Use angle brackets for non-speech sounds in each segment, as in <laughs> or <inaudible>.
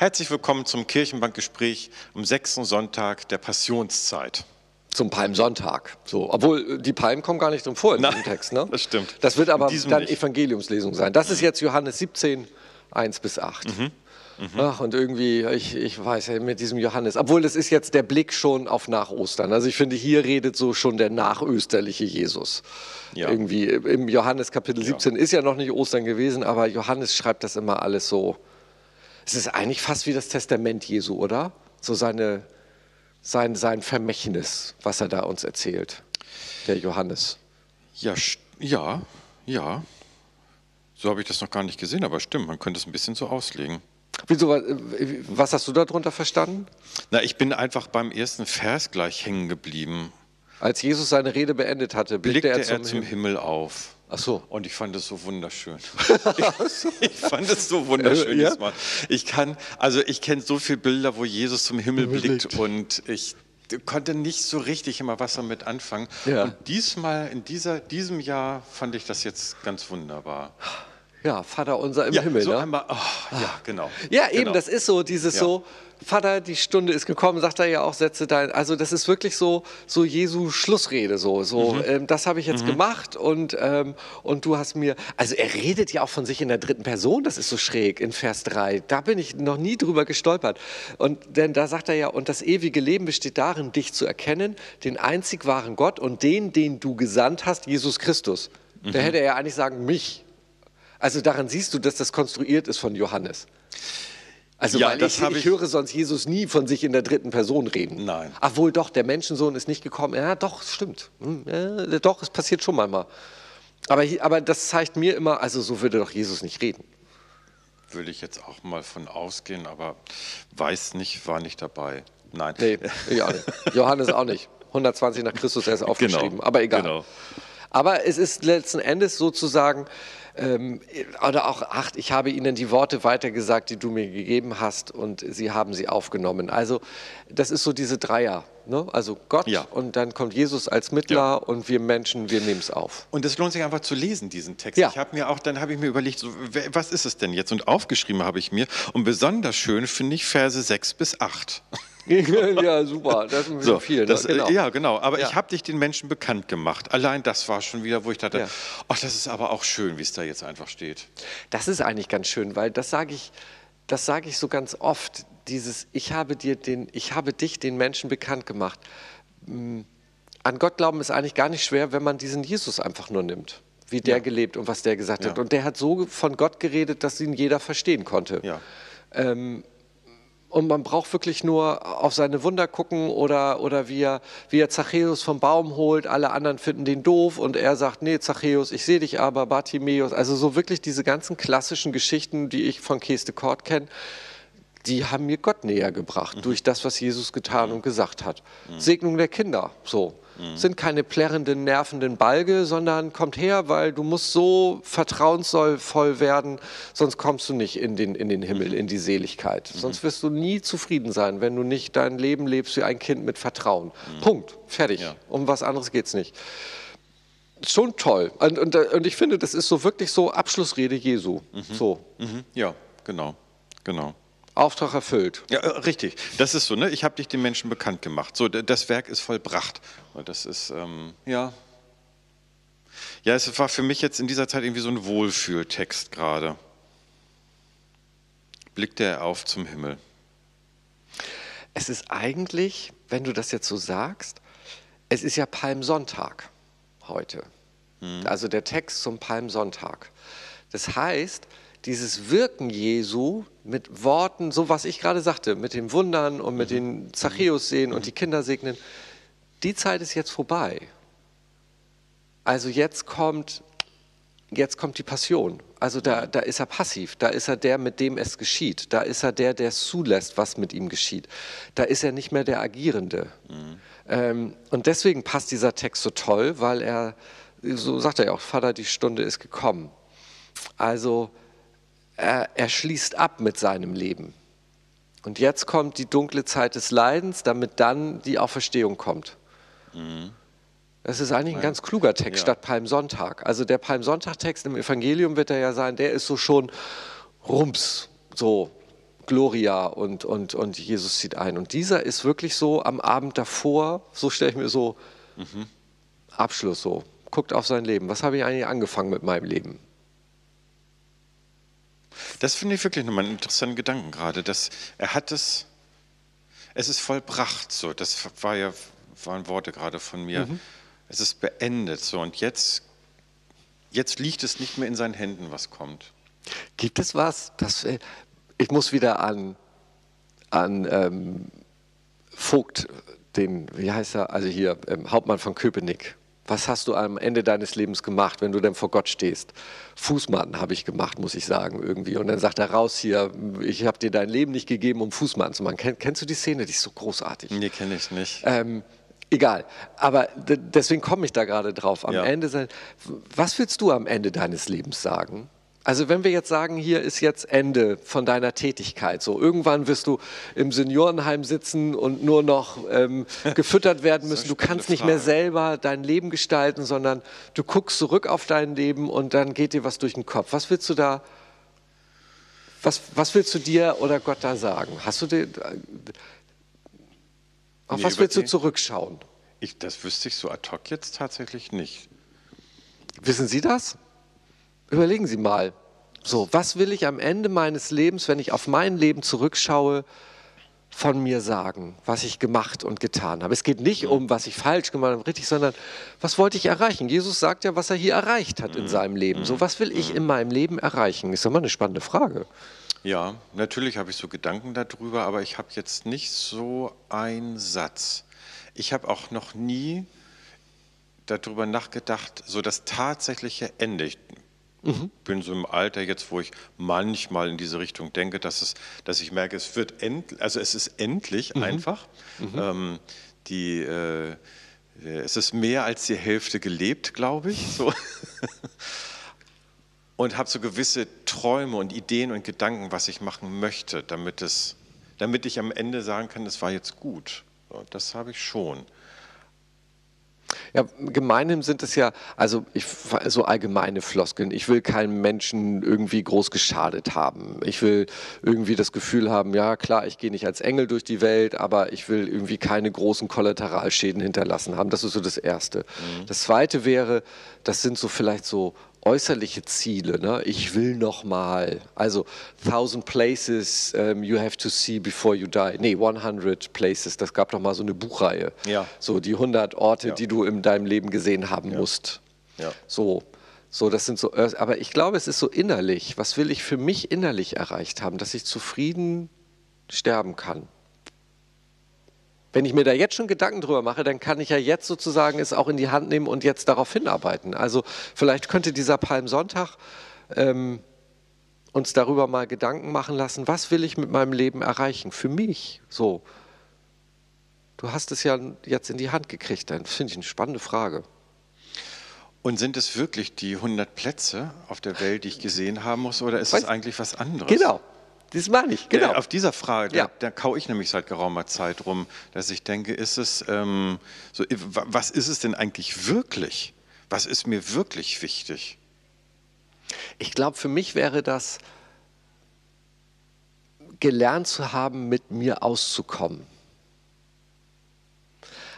Herzlich willkommen zum Kirchenbankgespräch am sechsten Sonntag der Passionszeit. Zum Palmsonntag. So, obwohl äh, die Palmen kommen gar nicht drin vor in Nein, diesem Text. Ne? das stimmt. Das wird aber dann nicht. Evangeliumslesung sein. Das ist jetzt Johannes 17, 1 bis 8. Mhm. Ach, und irgendwie, ich, ich weiß ja, mit diesem Johannes, obwohl das ist jetzt der Blick schon auf nach Ostern. Also ich finde, hier redet so schon der nachösterliche Jesus. Ja. Irgendwie im Johannes Kapitel 17 ist ja noch nicht Ostern gewesen, aber Johannes schreibt das immer alles so. Es ist eigentlich fast wie das Testament Jesu, oder? So seine, sein, sein Vermächtnis, was er da uns erzählt, der Johannes. Ja, ja, ja. So habe ich das noch gar nicht gesehen, aber stimmt, man könnte es ein bisschen so auslegen. Wieso, wa- was hast du darunter verstanden? Na, ich bin einfach beim ersten Vers gleich hängen geblieben. Als Jesus seine Rede beendet hatte, blickte, Blickte er zum, Himmel. Himmel auf. Ach so. Und ich fand es so wunderschön. <laughs> ich fand es so wunderschön Ja? diesmal. Ich kann, also ich kenne so viele Bilder, wo Jesus zum Himmel blickt und ich konnte nicht so richtig immer was damit anfangen. Ja. Und diesmal, in dieser, diesem Jahr, fand ich das jetzt ganz wunderbar. Ja, Vater unser im Himmel. so ne? einmal, oh, ja, genau. Ja, eben, genau. das ist so, dieses Ja. so, Vater, die Stunde ist gekommen, sagt er ja auch, setze dein, also das ist wirklich so, so Jesu Schlussrede, so, so, Mhm. ähm, das habe ich jetzt gemacht und, ähm, und du hast mir, also er redet ja auch von sich in der dritten Person, das ist so schräg in Vers 3, da bin ich noch nie drüber gestolpert und denn da sagt er ja, und das ewige Leben besteht darin, dich zu erkennen, den einzig wahren Gott und den, den du gesandt hast, Jesus Christus. Mhm. Da hätte er ja eigentlich sagen, mich. Also daran siehst du, dass das konstruiert ist von Johannes. Also Ja, weil das ich, ich ich- höre sonst Jesus nie von sich in der dritten Person reden. Nein. Ach wohl doch, der Menschensohn ist nicht gekommen. Ja, doch, es stimmt. Hm, Ja, doch, es passiert schon manchmal. Aber, aber das zeigt mir immer, also so würde doch Jesus nicht reden. Würde ich jetzt auch mal von ausgehen, aber weiß nicht, war nicht dabei. Nein. Nee, nicht. <laughs> Johannes auch nicht. 120 nach Christus erst aufgeschrieben, Genau, aber egal. genau. Aber es ist letzten Endes sozusagen, ähm, oder auch, ach, ich habe ihnen die Worte weitergesagt, die du mir gegeben hast und sie haben sie aufgenommen. Also das ist so diese Dreier. Ne? Also Gott Ja. und dann kommt Jesus als Mittler Ja. und wir Menschen, wir nehmen es auf. Und es lohnt sich einfach zu lesen, diesen Text. Ja. Ich habe mir auch, dann habe ich mir überlegt, so, was ist es denn jetzt? Und aufgeschrieben habe ich mir. Und besonders schön finde ich Verse 6 bis 8. <laughs> ja, super. Das ist So, viel. Ne? das, äh, Ja, genau. Aber Ja. ich habe dich den Menschen bekannt gemacht. Allein das war schon wieder, wo ich dachte, Ja. ach, das ist aber auch schön, wie es da jetzt einfach steht. Das ist eigentlich ganz schön, weil das sage ich, das sage ich so ganz oft. Dieses, ich habe dir den, ich habe dich den Menschen bekannt gemacht. Mm, An Gott glauben ist eigentlich gar nicht schwer, wenn man diesen Jesus einfach nur nimmt, wie der gelebt und was der gesagt hat. Ja. Und der hat so von Gott geredet, dass ihn jeder verstehen konnte. Ja. Und man braucht wirklich nur auf seine Wunder gucken oder, oder wie, er, wie er Zachäus vom Baum holt. Alle anderen finden den doof und er sagt, nee, Zachäus, ich sehe dich aber, Bartimäus. Also so wirklich diese ganzen klassischen Geschichten, die ich von Kees de Kort kenne, die haben mir Gott näher gebracht durch das, was Jesus getan und gesagt hat. Segnung der Kinder, so. Sind keine plärrenden, nervenden Balge, sondern kommt her, weil du musst so vertrauensvoll werden, sonst kommst du nicht in den, in den Himmel, in die Seligkeit. Sonst wirst du nie zufrieden sein, wenn du nicht dein Leben lebst wie ein Kind mit Vertrauen. Punkt. Fertig. Ja. Um was anderes geht's nicht. Schon toll. Und, und, und ich finde, das ist so wirklich so Abschlussrede Jesu. So. Mhm. Ja, genau. Genau. Auftrag erfüllt. Ja, äh, richtig. Das ist so, ne? Ich habe dich den Menschen bekannt gemacht. So, das Werk ist vollbracht. Und das ist, ähm, ja. Ja, es war für mich jetzt in dieser Zeit irgendwie so ein Wohlfühltext gerade. Blickte er auf zum Himmel. Es ist eigentlich, wenn du das jetzt so sagst, es ist ja Palmsonntag heute. Also der Text zum Palmsonntag. Das heißt, dieses Wirken Jesu mit Worten, so was ich gerade sagte, mit den Wundern und mit den Zachäus sehen und die Kinder segnen, die Zeit ist jetzt vorbei. Also jetzt kommt, jetzt kommt die Passion. Also da, da ist er passiv, da ist er der, mit dem es geschieht. Da ist er der, der es zulässt, was mit ihm geschieht. Da ist er nicht mehr der Agierende. Ähm, und deswegen passt dieser Text so toll, weil er, so sagt er ja auch, Vater, die Stunde ist gekommen. Also er, schließt ab mit seinem Leben. Und jetzt kommt die dunkle Zeit des Leidens, damit dann die Auferstehung kommt. Das ist eigentlich ein ganz kluger Text Ja. statt Palmsonntag. Also der Palmsonntag-Text im Evangelium wird er ja sein, der ist so schon rums, so Gloria und, und, und Jesus zieht ein. Und dieser ist wirklich so am Abend davor, so stelle ich mir so mhm. Abschluss so, guckt auf sein Leben. Was habe ich eigentlich angefangen mit meinem Leben? Das finde ich wirklich nochmal einen interessanten Gedanken gerade, dass er hat es, es ist vollbracht, so, das war ja, waren Worte gerade von mir. Mhm. Es ist beendet, so, und jetzt, jetzt liegt es nicht mehr in seinen Händen, was kommt. Gibt es was, das, äh, ich muss wieder an, an ähm, Vogt, den, wie heißt er, also hier, ähm, Hauptmann von Köpenick, was hast du am Ende deines Lebens gemacht, wenn du denn vor Gott stehst? Fußmatten habe ich gemacht, muss ich sagen, irgendwie. Und dann sagt er raus hier, ich habe dir dein Leben nicht gegeben, um Fußmatten zu machen. Kenn, kennst du die Szene? Die ist so großartig. Nee, kenne ich nicht. Ähm, egal. Aber deswegen komme ich da gerade drauf. Am ja. Ende, was willst du am Ende deines Lebens sagen? Also wenn wir jetzt sagen, hier ist jetzt Ende von deiner Tätigkeit, so irgendwann wirst du im Seniorenheim sitzen und nur noch ähm, <laughs> gefüttert werden müssen. Du kannst nicht mehr selber dein Leben gestalten, sondern du guckst zurück auf dein Leben und dann geht dir was durch den Kopf. Was willst du da? Was, was willst du dir oder Gott da sagen? Hast du dir, auf nee, was willst du zurückschauen? Ich, das wüsste ich so ad hoc jetzt tatsächlich nicht. Wissen Sie das? Überlegen Sie mal, so, was will ich am Ende meines Lebens, wenn ich auf mein Leben zurückschaue, von mir sagen, was ich gemacht und getan habe. Es geht nicht um, was ich falsch gemacht habe, richtig, sondern was wollte ich erreichen? Jesus sagt ja, was er hier erreicht hat in mhm. seinem Leben. So, was will ich mhm. in meinem Leben erreichen? Ist doch mal eine spannende Frage. Ja, natürlich habe ich so Gedanken darüber, aber ich habe jetzt nicht so einen Satz. Ich habe auch noch nie darüber nachgedacht, so das tatsächliche Ende. Ich Mhm. bin so im Alter jetzt, wo ich manchmal in diese Richtung denke, dass, es, dass ich merke, es wird end, also es ist endlich mhm. einfach. Mhm. Ähm, die, äh, es ist mehr als die Hälfte gelebt, glaube ich. So. <laughs> und habe so gewisse Träume und Ideen und Gedanken, was ich machen möchte, damit, es, damit ich am Ende sagen kann, es war jetzt gut. Das habe ich schon. Ja, gemeinhin sind es ja, also ich, so allgemeine Floskeln. Ich will keinem Menschen irgendwie groß geschadet haben. Ich will irgendwie das Gefühl haben, ja klar, ich gehe nicht als Engel durch die Welt, aber ich will irgendwie keine großen Kollateralschäden hinterlassen haben. Das ist so das Erste. Mhm. Das Zweite wäre, das sind so vielleicht so äußerliche Ziele. Ne? Ich will noch mal, also 1000 places um, you have to see before you die. Nee, 100 places, das gab doch mal so eine Buchreihe. Ja. So die 100 Orte, ja. die du in deinem Leben gesehen haben ja. musst. Ja. So. So, das sind so, aber ich glaube, es ist so innerlich. Was will ich für mich innerlich erreicht haben, dass ich zufrieden sterben kann? Wenn ich mir da jetzt schon Gedanken drüber mache, dann kann ich ja jetzt sozusagen es auch in die Hand nehmen und jetzt darauf hinarbeiten. Also vielleicht könnte dieser Palmsonntag ähm, uns darüber mal Gedanken machen lassen, was will ich mit meinem Leben erreichen? Für mich so. Du hast es ja jetzt in die Hand gekriegt, das finde ich eine spannende Frage. Und sind es wirklich die 100 Plätze auf der Welt, die ich gesehen haben muss, oder ist es eigentlich was anderes? Genau, das meine ich, genau. Äh, auf dieser Frage, ja. da, da kau ich nämlich seit geraumer Zeit rum, dass ich denke, ist es, ähm, so, was ist es denn eigentlich wirklich? Was ist mir wirklich wichtig? Ich glaube, für mich wäre das, gelernt zu haben, mit mir auszukommen.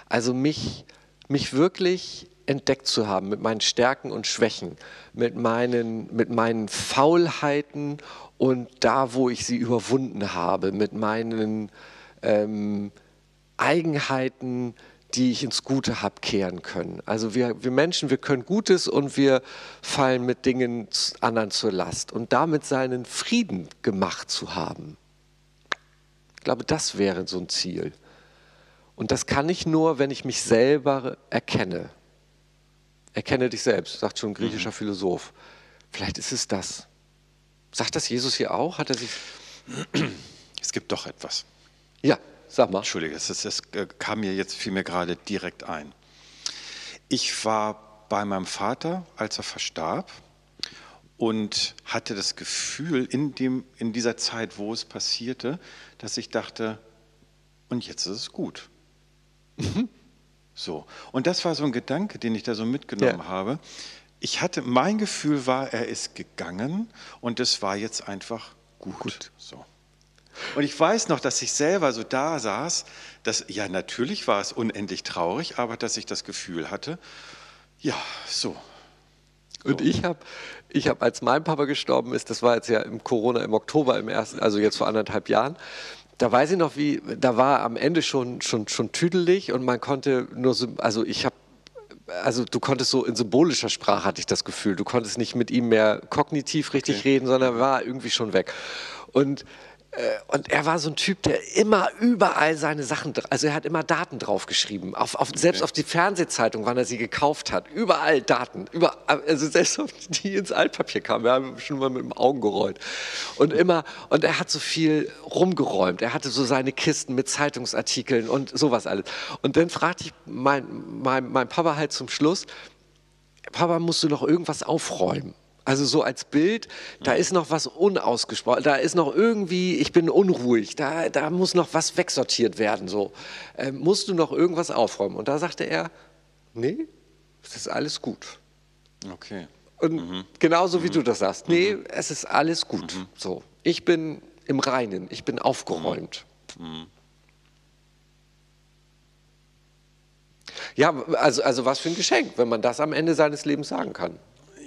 Also mich, mich wirklich entdeckt zu haben mit meinen Stärken und Schwächen, mit meinen, mit meinen Faulheiten und da, wo ich sie überwunden habe, mit meinen ähm, Eigenheiten, die ich ins Gute habe kehren können. Also wir, wir Menschen, wir können Gutes und wir fallen mit Dingen anderen zur Last. Und damit seinen Frieden gemacht zu haben. Ich glaube, das wäre so ein Ziel. Und das kann ich nur, wenn ich mich selber erkenne. Erkenne dich selbst, sagt schon ein griechischer mhm. Philosoph. Vielleicht ist es das. Sagt das Jesus hier auch? Hat er sich. Es gibt doch etwas. Ja, sag mal. Entschuldige, es, es, es kam mir jetzt fiel mir gerade direkt ein. Ich war bei meinem Vater, als er verstarb, und hatte das Gefühl in, dem, in dieser Zeit, wo es passierte, dass ich dachte, und jetzt ist es gut. So. Und das war so ein Gedanke, den ich da so mitgenommen ja. habe ich hatte, mein Gefühl war, er ist gegangen und es war jetzt einfach gut. gut. So. Und ich weiß noch, dass ich selber so da saß, dass, ja, natürlich war es unendlich traurig, aber dass ich das Gefühl hatte, ja, so. Und ich habe, ich hab, als mein Papa gestorben ist, das war jetzt ja im Corona im Oktober im ersten, also jetzt vor anderthalb Jahren, da weiß ich noch, wie, da war am Ende schon, schon, schon tüdelig und man konnte nur so, also ich habe also du konntest so in symbolischer Sprache hatte ich das Gefühl, du konntest nicht mit ihm mehr kognitiv richtig okay. reden, sondern war irgendwie schon weg. Und und er war so ein Typ, der immer überall seine Sachen, also er hat immer Daten draufgeschrieben. Auf, auf, selbst okay. auf die Fernsehzeitung, wann er sie gekauft hat. Überall Daten. Über, also selbst auf die ins Altpapier kamen. Wir haben schon mal mit dem Augen gerollt. Und immer, und er hat so viel rumgeräumt. Er hatte so seine Kisten mit Zeitungsartikeln und sowas alles. Und dann fragte ich mein, mein, mein Papa halt zum Schluss, Papa, musst du noch irgendwas aufräumen? Also so als Bild, da ist noch was unausgesprochen, da ist noch irgendwie, ich bin unruhig, da, da muss noch was wegsortiert werden. So. Ähm, musst du noch irgendwas aufräumen? Und da sagte er, nee, es ist alles gut. Okay. Und mhm. genauso wie mhm. du das sagst, nee, mhm. es ist alles gut. Mhm. So. Ich bin im Reinen, ich bin aufgeräumt. Mhm. Mhm. Ja, also, also was für ein Geschenk, wenn man das am Ende seines Lebens sagen kann.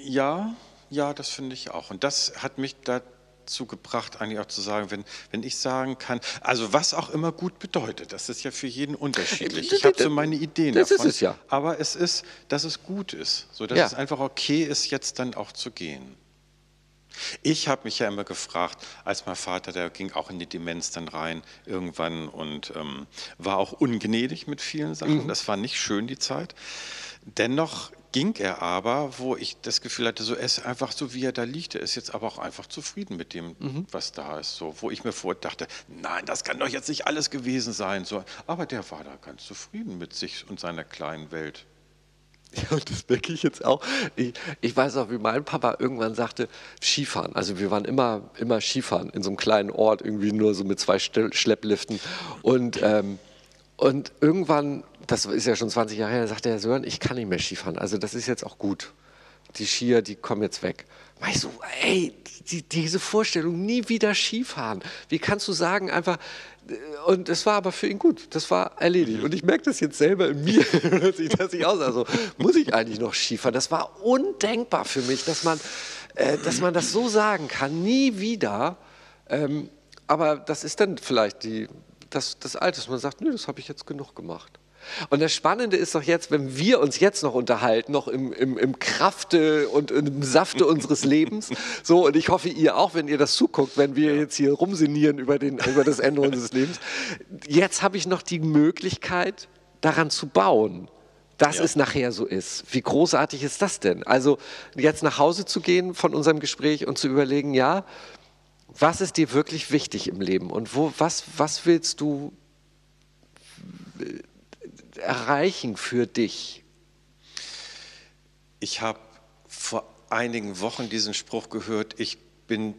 Ja, ja, das finde ich auch. Und das hat mich dazu gebracht, eigentlich auch zu sagen, wenn, wenn ich sagen kann, also was auch immer gut bedeutet, das ist ja für jeden unterschiedlich. Ich habe so meine Ideen das davon. Ist es ja. Aber es ist, dass es gut ist, so dass ja. es einfach okay ist, jetzt dann auch zu gehen. Ich habe mich ja immer gefragt, als mein Vater, der ging auch in die Demenz dann rein irgendwann und ähm, war auch ungnädig mit vielen Sachen. Mhm. Das war nicht schön, die Zeit. Dennoch ging er aber, wo ich das Gefühl hatte, so er ist einfach so, wie er da liegt. Er ist jetzt aber auch einfach zufrieden mit dem, mhm. was da ist. So, wo ich mir vorher dachte, nein, das kann doch jetzt nicht alles gewesen sein. So, aber der war da ganz zufrieden mit sich und seiner kleinen Welt. Ja, <laughs> und das merke ich jetzt auch. Ich, ich, weiß auch, wie mein Papa irgendwann sagte, Skifahren. Also wir waren immer, immer Skifahren in so einem kleinen Ort, irgendwie nur so mit zwei Schleppliften. Und, ähm, und irgendwann das ist ja schon 20 Jahre her, sagte er, Sören, ich kann nicht mehr Skifahren. Also das ist jetzt auch gut. Die Skier, die kommen jetzt weg. War ich so, ey, die, diese Vorstellung, nie wieder Skifahren. Wie kannst du sagen, einfach, äh, und es war aber für ihn gut, das war erledigt. Und ich merke das jetzt selber in mir, <laughs> dass ich, dass ich aus, also muss ich eigentlich noch Skifahren? Das war undenkbar für mich, dass man, äh, dass man das so sagen kann, nie wieder. Ähm, aber das ist dann vielleicht die, das, das Alte, dass man sagt, nö, das habe ich jetzt genug gemacht. Und das Spannende ist doch jetzt, wenn wir uns jetzt noch unterhalten, noch im, im, im Krafte und im Safte <laughs> unseres Lebens, so, und ich hoffe, ihr auch, wenn ihr das zuguckt, wenn wir jetzt hier rumsinieren über, den, über das Ende <laughs> unseres Lebens. Jetzt habe ich noch die Möglichkeit, daran zu bauen dass ja. es nachher so ist. Wie großartig ist das denn? Also jetzt nach Hause zu gehen von unserem Gespräch und zu überlegen, ja, was ist dir wirklich wichtig im Leben und wo, was, was willst du erreichen für dich? Ich habe vor einigen Wochen diesen Spruch gehört, ich bin,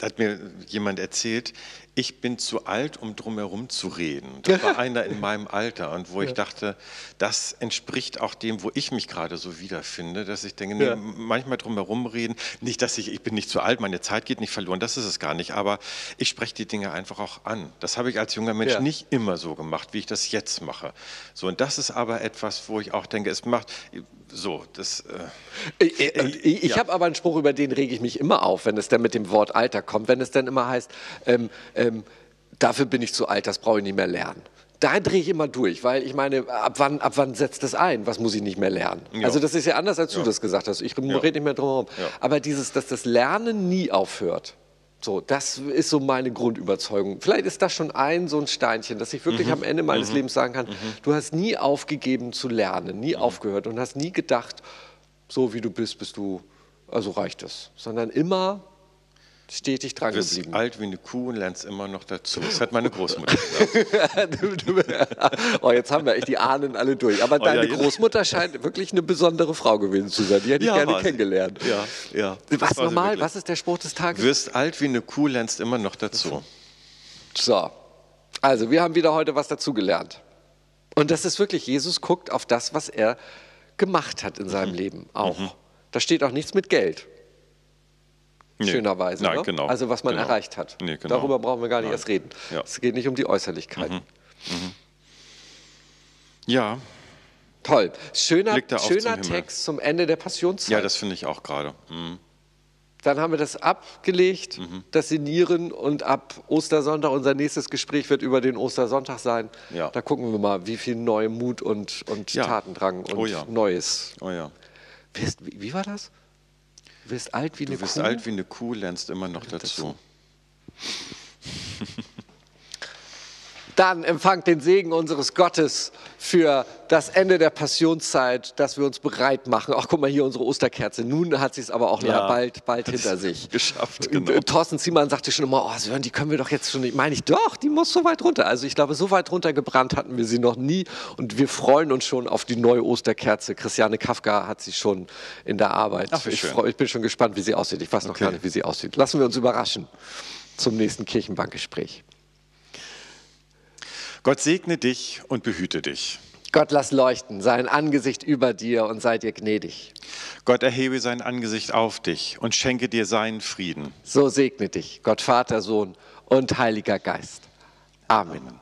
hat mir jemand erzählt, ich bin zu alt, um drumherum zu reden. Das war <laughs> einer in meinem Alter und wo ja. ich dachte, das entspricht auch dem, wo ich mich gerade so wiederfinde, dass ich denke, ja. nee, manchmal drumherum reden, nicht, dass ich, ich bin nicht zu alt, meine Zeit geht nicht verloren, das ist es gar nicht, aber ich spreche die Dinge einfach auch an. Das habe ich als junger Mensch ja. nicht immer so gemacht, wie ich das jetzt mache. So, und das ist aber etwas, wo ich auch denke, es macht, so, das. Äh, ich, äh, ich ja. habe aber einen Spruch, über den rege ich mich immer auf, wenn es dann mit dem Wort Alter kommt. Wenn es dann immer heißt, ähm, ähm, dafür bin ich zu alt, das brauche ich nicht mehr lernen. Da drehe ich immer durch, weil ich meine, ab wann, ab wann setzt das ein? Was muss ich nicht mehr lernen? Ja. Also das ist ja anders, als ja. du das gesagt hast. Ich rede nicht mehr drum herum. Aber dieses, dass das Lernen nie aufhört, so, das ist so meine Grundüberzeugung. Vielleicht ist das schon ein so ein Steinchen, dass ich wirklich mhm. am Ende meines mhm. Lebens sagen kann, mhm. du hast nie aufgegeben zu lernen, nie mhm. aufgehört und hast nie gedacht, so wie du bist, bist du, also reicht es, sondern immer stetig dran du bist geblieben. alt wie eine Kuh und lernst immer noch dazu. Das hat meine Großmutter gesagt. <laughs> oh, jetzt haben wir echt die Ahnen alle durch. Aber oh, deine ja, Großmutter scheint wirklich eine besondere Frau gewesen zu sein. Die hätte ich ja, gerne kennengelernt. Ja, ja. Was nochmal? Was ist der Spruch des Tages? Du wirst alt wie eine Kuh, lernst immer noch dazu. So. Also, wir haben wieder heute was dazugelernt. Und das ist wirklich, Jesus guckt auf das, was er gemacht hat in seinem mhm. Leben auch. Mhm. Da steht auch nichts mit Geld. Nee. schönerweise. Nein, ne? genau. Also was man Genau. erreicht hat. Nee, genau. Darüber brauchen wir gar nicht Nein. erst reden. Ja. Es geht nicht um die Äußerlichkeiten. Ja, Toll. Schöner, schöner zum. Text zum Ende der Passionszeit. ja, das finde ich auch gerade. Mhm. Dann haben wir das abgelegt, Mhm. das Sinieren und ab Ostersonntag, unser nächstes Gespräch wird über den Ostersonntag sein. Ja. Da gucken wir mal, wie viel neue Mut und, und Ja. Tatendrang und Oh ja. Neues. Oh ja. Wie, wie war das? Du wirst alt wie eine Du bist Kuh. alt wie eine Kuh, lernst immer noch dazu. Dann empfangt den Segen unseres Gottes für das Ende der Passionszeit, dass wir uns bereit machen. Ach, guck mal hier unsere Osterkerze. Nun hat sie es aber auch Ja. bald, bald hinter sich. Geschafft, Und, genau. Thorsten Ziemann sagte schon immer, oh Sören, die können wir doch jetzt schon nicht. Meine ich, doch, die muss so weit runter. Also ich glaube, so weit runtergebrannt hatten wir sie noch nie. Und wir freuen uns schon auf die neue Osterkerze. Christiane Kafka hat sie schon in der Arbeit. Ach, ich, freu, ich bin schon gespannt, wie sie aussieht. Ich weiß noch Okay. gar nicht, wie sie aussieht. Lassen wir uns überraschen zum nächsten Kirchenbankgespräch. Gott segne dich und behüte dich. Gott lass leuchten, sein Angesicht über dir und sei dir gnädig. Gott erhebe sein Angesicht auf dich und schenke dir seinen Frieden. So segne dich, Gott Vater, Sohn und Heiliger Geist. Amen.